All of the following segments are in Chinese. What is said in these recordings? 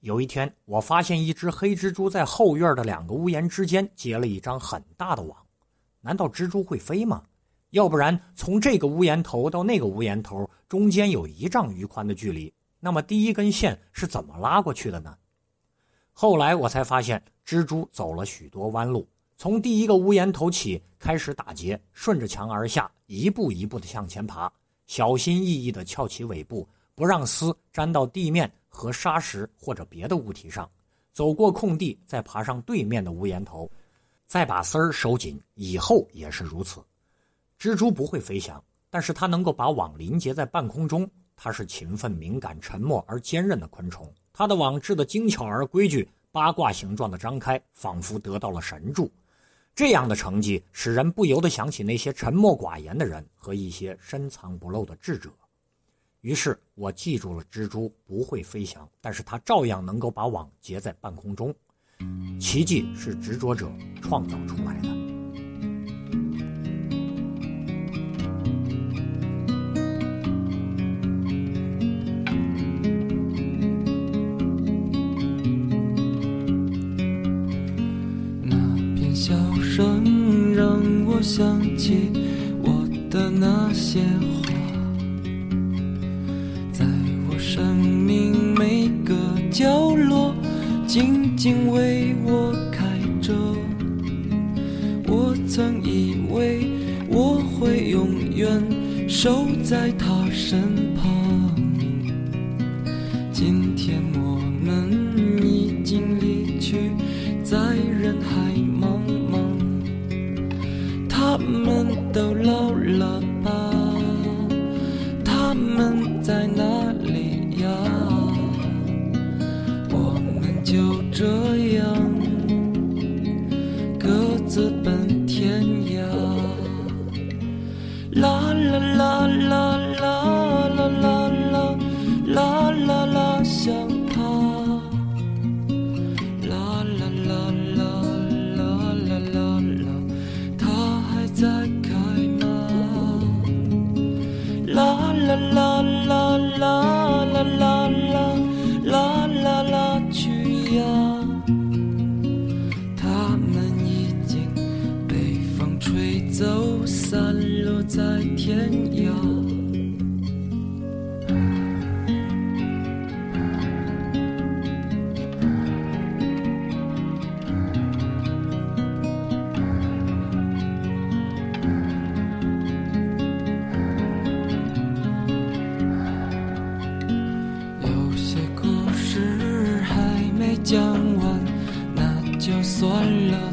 有一天，我发现一只黑蜘蛛在后院的两个屋檐之间结了一张很大的网。难道蜘蛛会飞吗？要不然，从这个屋檐头到那个屋檐头中间有一丈余宽的距离，那么第一根线是怎么拉过去的呢？后来我才发现，蜘蛛走了许多弯路，从第一个屋檐头起开始打结，顺着墙而下，一步一步的向前爬，小心翼翼地翘起尾部，不让丝粘到地面和沙石或者别的物体上。走过空地，再爬上对面的屋檐头，再把丝儿收紧。以后也是如此。蜘蛛不会飞翔，但是它能够把网临结在半空中。它是勤奋、敏感、沉默而坚韧的昆虫。它的网织得精巧而规矩，八卦形状的张开，仿佛得到了神助。这样的成绩使人不由得想起那些沉默寡言的人和一些深藏不露的智者。于是我记住了蜘蛛不会飞翔，但是它照样能够把网结在半空中。奇迹是执着者创造出来的。那片笑声让我想起我的那些花，静静为我开着。我曾以为我会永远守在他身旁，今天我们已经离去。在人海茫茫，他们都老了吧？就这样走，散落在天涯。有些故事还没讲完，那就算了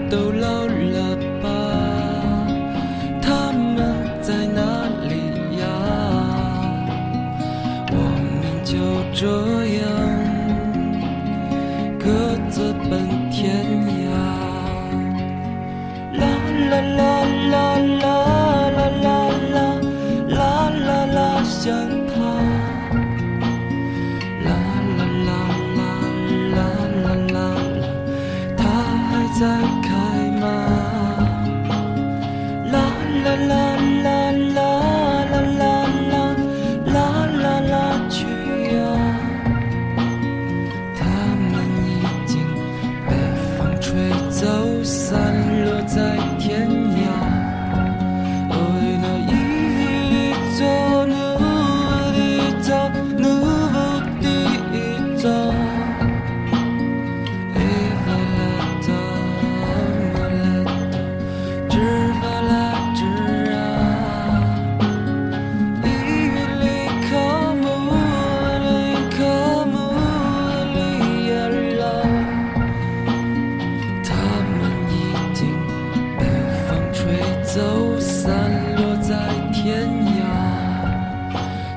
天涯，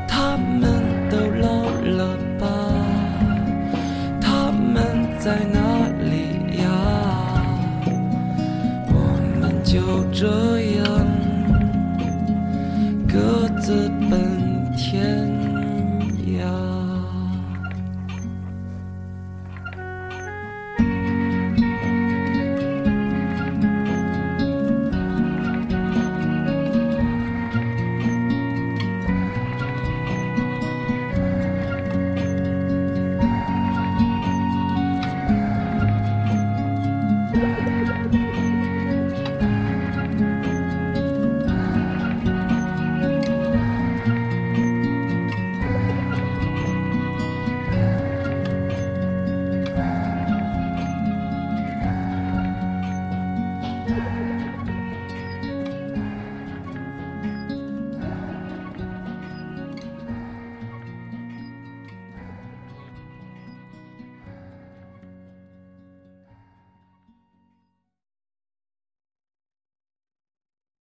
他们都老了吧？他们在哪里呀？我们就这样各自奔天涯。